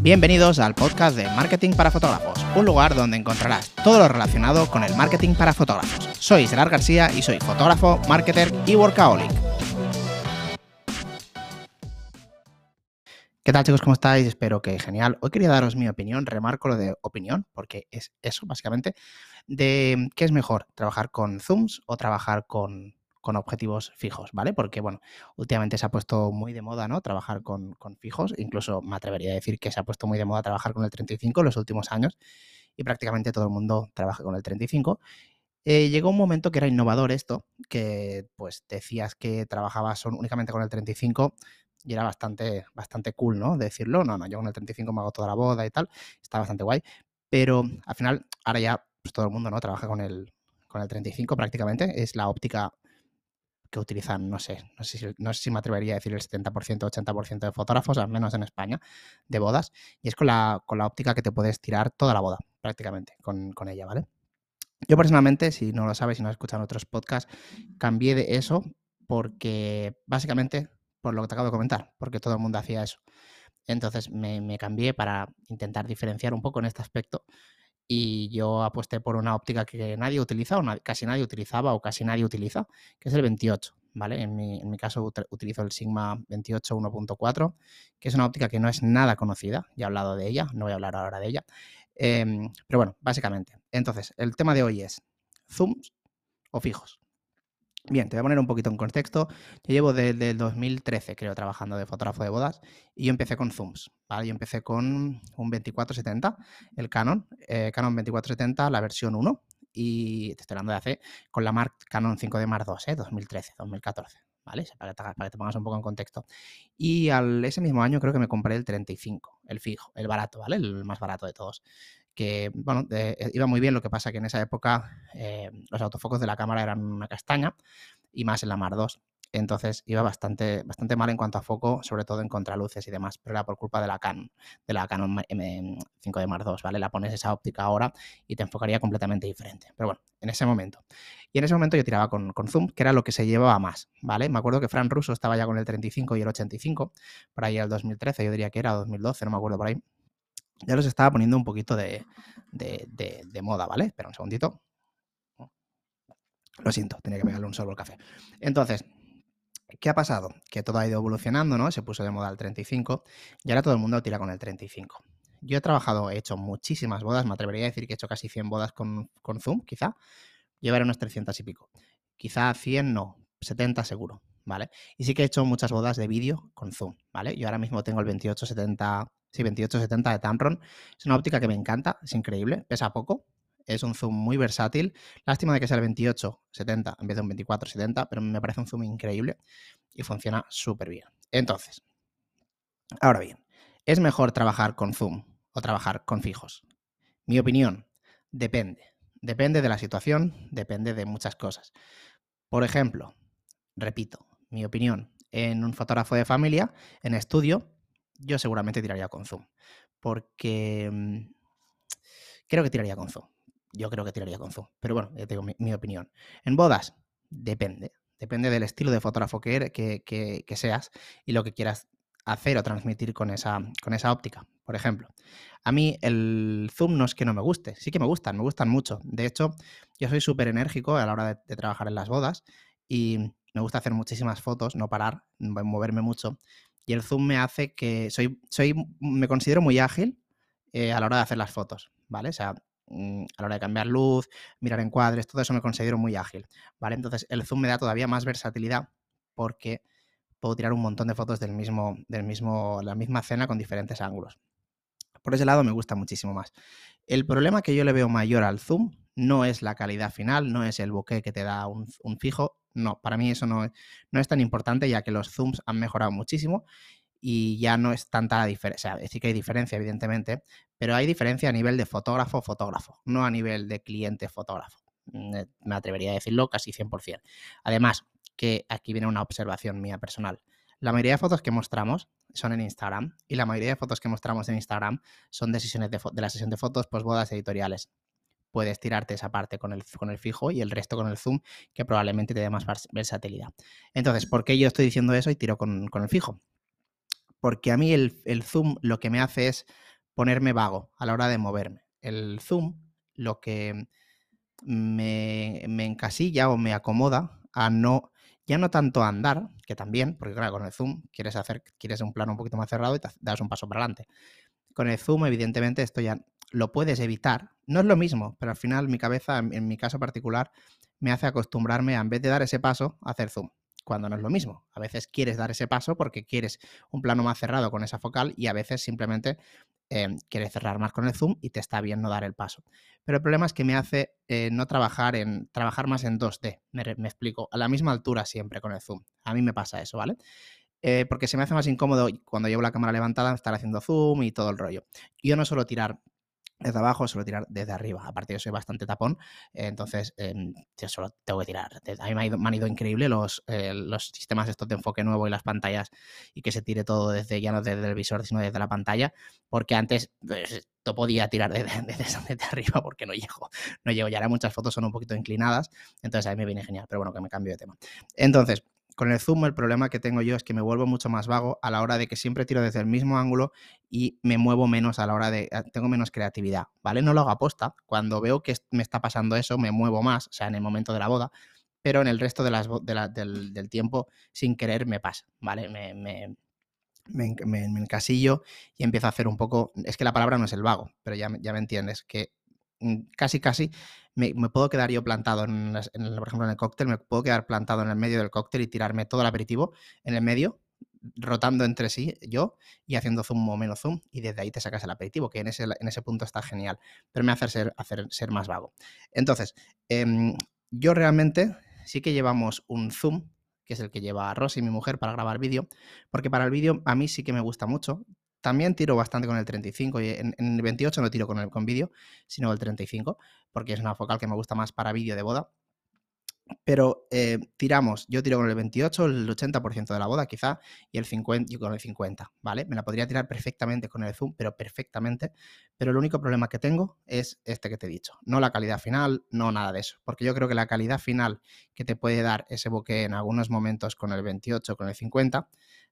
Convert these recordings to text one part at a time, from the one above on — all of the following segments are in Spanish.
Bienvenidos al podcast de Marketing para Fotógrafos, un lugar donde encontrarás todo lo relacionado con el marketing para fotógrafos. Soy Gerard García y soy fotógrafo, marketer y workaholic. ¿Qué tal chicos? ¿Cómo estáis? Espero que genial. Hoy quería daros mi opinión, remarco lo de opinión, porque es eso básicamente, de qué es mejor, trabajar con zooms o trabajar con, con objetivos fijos, ¿vale? Porque, bueno, últimamente se ha puesto muy de moda, ¿no? Trabajar con, fijos, incluso me atrevería a decir que se ha puesto muy de moda trabajar con el 35 en los últimos años y prácticamente todo el mundo trabaja con el 35. Eh, llegó un momento que era innovador esto, que pues decías que trabajabas únicamente con el 35 y era bastante, bastante cool, ¿no? Decirlo, no, no, yo con el 35 me hago toda la boda y tal, está bastante guay, pero al final, ahora ya pues, todo el mundo, ¿no? Trabaja con el, con el 35 prácticamente, es la óptica que utilizan, no sé, no sé, si, no sé si me atrevería a decir el 70%, 80% de fotógrafos, al menos en España, de bodas, y es con la, con la óptica que te puedes tirar toda la boda, prácticamente, con, con ella, ¿vale? Yo personalmente, si no lo sabes, si no escuchan otros podcasts, cambié de eso porque, básicamente, por lo que te acabo de comentar, porque todo el mundo hacía eso. Entonces me, me cambié para intentar diferenciar un poco en este aspecto y yo aposté por una óptica que nadie utiliza o casi nadie utilizaba o casi nadie utiliza, que es el 28, ¿vale? En mi, en mi caso utilizo el Sigma 28 1.4, que es una óptica que no es nada conocida, ya he hablado de ella, no voy a hablar ahora de ella, em, pero bueno, básicamente. Entonces, el tema de hoy es zooms o fijos. Bien, te voy a poner un poquito en contexto. Yo llevo desde el 2013, creo, trabajando de fotógrafo de bodas y yo empecé con zooms, ¿vale? Yo empecé con un 2470, el Canon, eh, Canon 2470, la versión 1 y te estoy hablando de hace con la Mark Canon 5D Mark II, 2013, 2014, ¿vale? Para para que, te, pongas un poco en contexto. Y al, ese mismo año creo que me compré el 35, el fijo, el barato, ¿vale? El más barato de todos que bueno, eh, iba muy bien, lo que pasa que en esa época eh, los autofocos de la cámara eran una castaña y más en la Mar 2. Entonces iba bastante, bastante mal en cuanto a foco, sobre todo en contraluces y demás, pero era por culpa de la Canon, de la Canon M5 de Mar 2, ¿vale? La pones esa óptica ahora y te enfocaría completamente diferente. Pero bueno, en ese momento. Y en ese momento yo tiraba con, con zoom, que era lo que se llevaba más, ¿vale? Me acuerdo que Fran Russo estaba ya con el 35 y el 85, por ahí el 2013, yo diría que era 2012, no me acuerdo por ahí ya los estaba poniendo un poquito de, moda, ¿vale? Espera un segundito. Lo siento, tenía que pegarle un sorbo al café. Entonces, ¿qué ha pasado? Que todo ha ido evolucionando, ¿no? Se puso de moda el 35 y ahora todo el mundo tira con el 35. Yo he trabajado, he hecho muchísimas bodas, me atrevería a decir que he hecho casi 100 bodas con, Zoom, quizá. Llevaré unos 300 y pico. Quizá 100 no, 70 seguro, ¿vale? Y sí que he hecho muchas bodas de vídeo con Zoom, ¿vale? Yo ahora mismo tengo el 2870 Sí, 2870 de Tamron. Es una óptica que me encanta, es increíble, pesa poco, es un zoom muy versátil. Lástima de que sea el 2870 en vez de un 2470, pero me parece un zoom increíble y funciona súper bien. Entonces, ahora bien, ¿es mejor trabajar con zoom o trabajar con fijos? Mi opinión, depende. Depende de la situación, depende de muchas cosas. Por ejemplo, repito, mi opinión, en un fotógrafo de familia, en estudio, yo seguramente tiraría con Zoom. Porque mm, creo que tiraría con Zoom. Yo creo que tiraría con Zoom. Pero bueno, ya tengo mi, opinión. En bodas, depende. Depende del estilo de fotógrafo que, que, seas y lo que quieras hacer o transmitir con esa, con esa óptica. Por ejemplo, a mí el zoom no es que no me guste, sí que me gustan, me gustan mucho. De hecho, yo soy súper enérgico a la hora de, trabajar en las bodas y me gusta hacer muchísimas fotos, no parar, moverme mucho. Y el zoom me hace que soy, soy me considero muy ágil eh, a la hora de hacer las fotos, ¿vale? O sea, mm, a la hora de cambiar luz, mirar encuadres, todo eso me considero muy ágil, ¿vale? Entonces el zoom me da todavía más versatilidad porque puedo tirar un montón de fotos del mismo, del mismo, la misma escena con diferentes ángulos. Por ese lado me gusta muchísimo más. El problema que yo le veo mayor al zoom no es la calidad final, no es el bokeh que te da un, un fijo, no, para mí eso no, no es tan importante ya que los zooms han mejorado muchísimo y ya no es tanta la diferencia. O sea, que hay diferencia, evidentemente, pero hay diferencia a nivel de fotógrafo-fotógrafo, no a nivel de cliente-fotógrafo. Mm, eh, me atrevería a decirlo casi 100%. Además, que aquí viene una observación mía personal. La mayoría de fotos que mostramos son en Instagram y la mayoría de fotos que mostramos en Instagram son de, de, de la sesión de fotos, pues bodas editoriales puedes tirarte esa parte con el, con el fijo y el resto con el zoom, que probablemente te dé más versatilidad. Entonces, ¿por qué yo estoy diciendo eso y tiro con, el fijo? porque a mí el, el zoom lo que me hace es ponerme vago a la hora de moverme. El zoom lo que me, me encasilla o me acomoda a no, ya no tanto a andar, que también, porque claro, con el zoom quieres hacer, quieres un plano un poquito más cerrado y te das un paso para adelante. Con el zoom, evidentemente, esto ya lo puedes evitar. No es lo mismo, pero al final mi cabeza, en, mi caso particular, me hace acostumbrarme a, en vez de dar ese paso, a hacer zoom cuando no es lo mismo. A veces quieres dar ese paso porque quieres un plano más cerrado con esa focal y a veces simplemente Em, quiere cerrar más con el zoom y te está bien no dar el paso. Pero el problema es que me hace eh, no trabajar en trabajar más en 2D. Me, explico, a la misma altura siempre con el zoom. A mí me pasa eso, ¿vale? Eh, porque se me hace más incómodo cuando llevo la cámara levantada estar haciendo zoom y todo el rollo. Yo no suelo tirar desde abajo, suelo tirar desde arriba. Aparte, yo soy bastante tapón, entonces yo solo tengo que tirar. A mí me, han ido increíble los, eh, los sistemas estos de enfoque nuevo y las pantallas y que se tire todo desde ya no desde el visor, sino desde la pantalla, porque antes pues, no podía tirar desde, desde, arriba porque no llego. No llego. Y ahora muchas fotos son un poquito inclinadas, entonces a mí me viene genial, pero bueno, que me cambio de tema. Entonces, con el zoom el problema que tengo yo es que me vuelvo mucho más vago a la hora de que siempre tiro desde el mismo ángulo y me muevo menos a la hora de... Tengo menos creatividad, ¿vale? No lo hago aposta. Cuando veo que me está pasando eso, me muevo más, o sea, en el momento de la boda, pero en el resto de las, del, tiempo, sin querer, me pasa, ¿vale? Me, me, me, encasillo y empiezo a hacer un poco... Es que la palabra no es el vago, pero ya, ya me entiendes, que casi, casi me, puedo quedar yo plantado, en, por ejemplo, en el cóctel, me puedo quedar plantado en el medio del cóctel y tirarme todo el aperitivo en el medio, rotando entre sí yo y haciendo zoom o menos zoom y desde ahí te sacas el aperitivo, que en ese, en ese punto está genial, pero me hace ser, hacer ser más vago. Entonces, em, yo realmente sí que llevamos un zoom, que es el que lleva a Rosy, mi mujer, para grabar vídeo, porque para el vídeo a mí sí que me gusta mucho. También tiro bastante con el 35 y en, el 28 no tiro con el con vídeo, sino el 35, porque es una focal que me gusta más para vídeo de boda. Pero eh, tiramos, yo tiro con el 28, el 80% de la boda quizá, y el 50, yo con el 50, ¿vale? Me la podría tirar perfectamente con el zoom, pero perfectamente. Pero el único problema que tengo es este que te he dicho. No la calidad final, no nada de eso. Porque yo creo que la calidad final que te puede dar ese bokeh en algunos momentos con el 28, con el 50,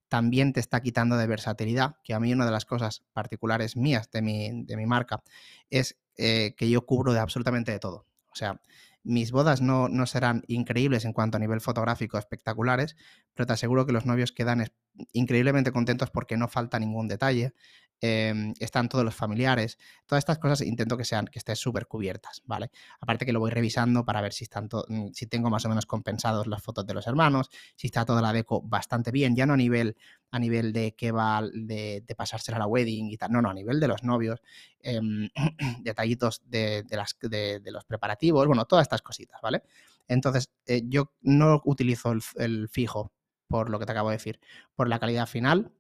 también te está quitando de versatilidad, que a mí una de las cosas particulares mías de mi, de mi marca es eh, que yo cubro de absolutamente de todo. O sea, mis bodas no, no, serán increíbles en cuanto a nivel fotográfico, espectaculares, pero te aseguro que los novios quedan increíblemente contentos porque no falta ningún detalle, Em, están todos los familiares, todas estas cosas intento que sean, que estén súper cubiertas, ¿vale? Aparte que lo voy revisando para ver si, están mm, si tengo más o menos compensados las fotos de los hermanos, si está toda la deco bastante bien, ya no a nivel, a nivel de que va de, de pasársela a la wedding y tal, no, no, a nivel de los novios, em, detallitos de, las, de, los preparativos, bueno, todas estas cositas, ¿vale? Entonces, eh, yo no utilizo el fijo por lo que te acabo de decir, por la calidad final,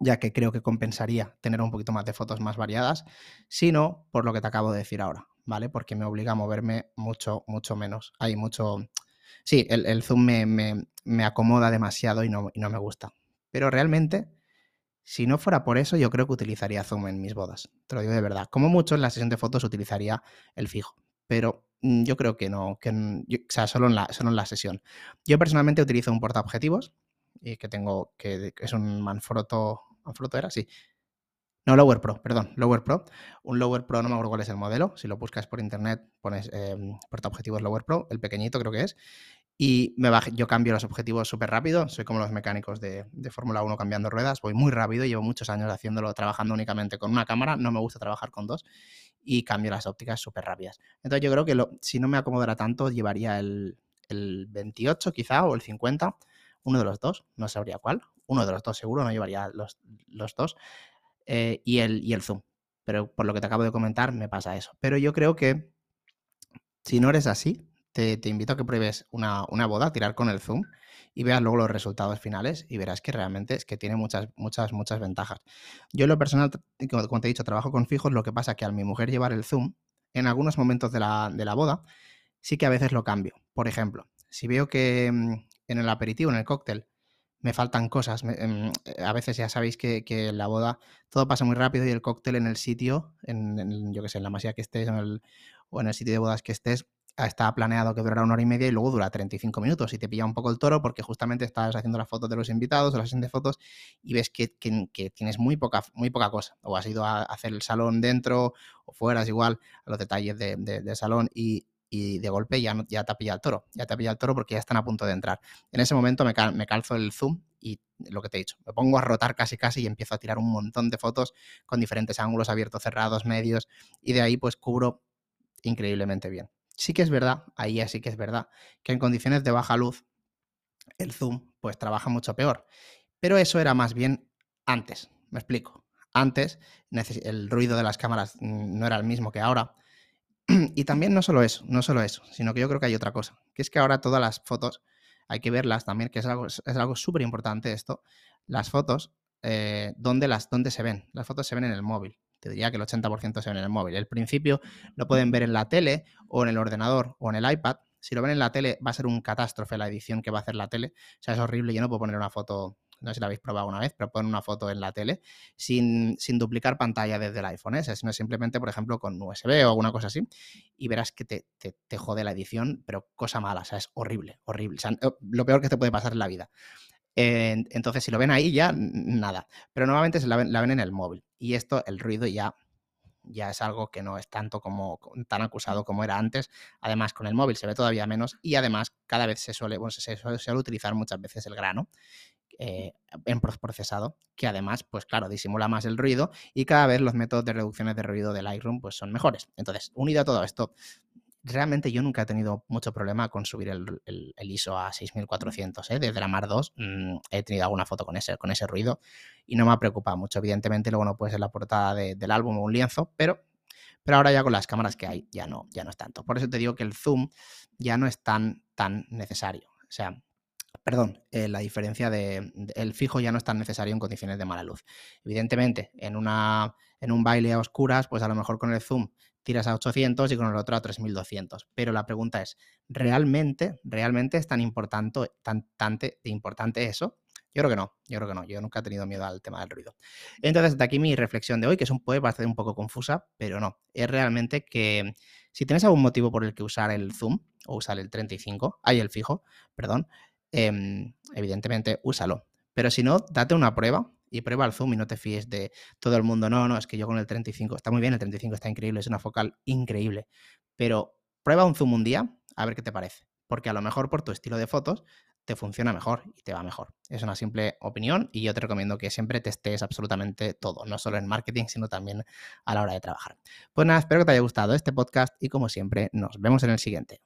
ya que creo que compensaría tener un poquito más de fotos más variadas, sino por lo que te acabo de decir ahora, ¿vale? Porque me obliga a moverme mucho, mucho menos. Hay mucho... Sí, el, zoom me, acomoda demasiado y no, y no me gusta. Pero realmente, si no fuera por eso, yo creo que utilizaría zoom en mis bodas. Te lo digo de verdad. Como mucho en la sesión de fotos utilizaría el fijo. Pero mm, yo creo que no, que, o sea, solo en, la, solo en la sesión. Yo personalmente utilizo un portaobjetivos y que tengo, que es un Manfrotto, ¿Manfrotto era? Sí. No, Lower Pro, perdón, Lower Pro. Un Lower Pro, no me acuerdo cuál es el modelo. Si lo buscas por internet, pones eh, objetivos Lower Pro, el pequeñito creo que es. Y me yo cambio los objetivos súper rápido. Soy como los mecánicos de, de Fórmula 1 cambiando ruedas. Voy muy rápido. Llevo muchos años haciéndolo, trabajando únicamente con una cámara. No me gusta trabajar con dos. Y cambio las ópticas súper rápidas. Entonces yo creo que si no me acomodara tanto, llevaría el, el 28 quizá o el 50 uno de los dos, no sabría cuál, uno de los dos seguro, no llevaría los, los dos, eh, y, el, y el zoom. Pero por lo que te acabo de comentar, me pasa eso. Pero yo creo que si no eres así, te, invito a que pruebes una, una, boda, tirar con el zoom y veas luego los resultados finales y verás que realmente es que tiene muchas, muchas, muchas ventajas. Yo en lo personal, como te he dicho, trabajo con fijos, lo que pasa que al mi mujer llevar el zoom, en algunos momentos de la, de la boda, sí que a veces lo cambio. Por ejemplo, si veo que mm, en el aperitivo, en el cóctel, me faltan cosas. Em, a veces ya sabéis que, en la boda todo pasa muy rápido y el cóctel en el sitio, en, yo que sé, en la masía que estés o en el sitio de bodas que estés, estaba planeado que durara una hora y media y luego dura 35 minutos y te pilla un poco el toro porque justamente estás haciendo las fotos de los invitados o la sesión de fotos y ves que, tienes muy poca, muy poca cosa. O has ido a hacer el salón dentro o fuera, es igual, a los detalles del de, salón y, de golpe ya, ya te ha pillado el toro. Ya te ha pillado el toro porque ya están a punto de entrar. En ese momento me, me calzo el zoom y lo que te he dicho, me pongo a rotar casi casi y empiezo a tirar un montón de fotos con diferentes ángulos abiertos, cerrados, medios y de ahí pues cubro increíblemente bien. Sí que es verdad, ahí sí que es verdad, que en condiciones de baja luz el zoom pues trabaja mucho peor. Pero eso era más bien antes, me explico. Antes el ruido de las cámaras mm, no era el mismo que ahora. Y también no solo eso, no solo eso, sino que yo creo que hay otra cosa, que es que ahora todas las fotos hay que verlas también, que es algo, es algo súper importante esto. Las fotos, eh, ¿dónde, las, ¿dónde se ven? Las fotos se ven en el móvil te diría que el 80% se ven en el móvil. El principio lo pueden ver en la tele o en el ordenador o en el iPad. Si lo ven en la tele va a ser un catástrofe la edición que va a hacer la tele. O sea, es horrible. Yo no puedo poner una foto, no sé si la habéis probado una vez, pero poner una foto en la tele sin, duplicar pantalla desde el iPhone, ¿eh? sino simplemente, por ejemplo, con USB o alguna cosa así. Y verás que te, te, jode la edición, pero cosa mala. O sea, es horrible, horrible. lo peor que te puede pasar en la vida entonces, si lo ven ahí, ya nada. Pero nuevamente se la ven, en el móvil. Y esto, el ruido ya, ya es algo que no es tanto como tan acusado como era antes. Además, con el móvil se ve todavía menos. Y además, cada vez se suele, bueno, se suele, utilizar muchas veces el grano. Eh, en procesado, que además, pues claro, disimula más el ruido y cada vez los métodos de reducciones de ruido del Lightroom pues son mejores. Entonces, unido a todo esto, realmente yo nunca he tenido mucho problema con subir el, ISO a 6400. ¿eh? Desde la Mar 2 mm, he tenido alguna foto con ese, con ese ruido y no me ha preocupado mucho. Evidentemente, luego no puede ser la portada del álbum o un lienzo, pero, pero ahora ya con las cámaras que hay ya no, ya no es tanto. Por eso te digo que el zoom ya no es tan, tan necesario. O sea, perdón, eh, la diferencia de, el fijo ya no es tan necesario en condiciones de mala luz. Evidentemente, en, una, en un baile a oscuras, pues a lo mejor con el zoom tiras a 800 y con el otro a 3200. Pero la pregunta es, ¿realmente, realmente es tan importante, tan, importante eso? Yo creo que no, yo creo que no, yo nunca he tenido miedo al tema del ruido. Entonces, de aquí mi reflexión de hoy, que es un, puede parecer un poco confusa, pero no, es realmente que si tienes algún motivo por el que usar el zoom o usar el 35, hay el fijo, perdón, em, evidentemente úsalo. Pero si no, date una prueba, y prueba el zoom y no te fíes de todo el mundo. No, no, es que yo con el 35, está muy bien, el 35 está increíble, es una focal increíble, pero prueba un zoom un día a ver qué te parece, porque a lo mejor por tu estilo de fotos te funciona mejor y te va mejor. Es una simple opinión y yo te recomiendo que siempre testes absolutamente todo, no solo en marketing, sino también a la hora de trabajar. Pues nada, espero que te haya gustado este podcast y como siempre, nos vemos en el siguiente.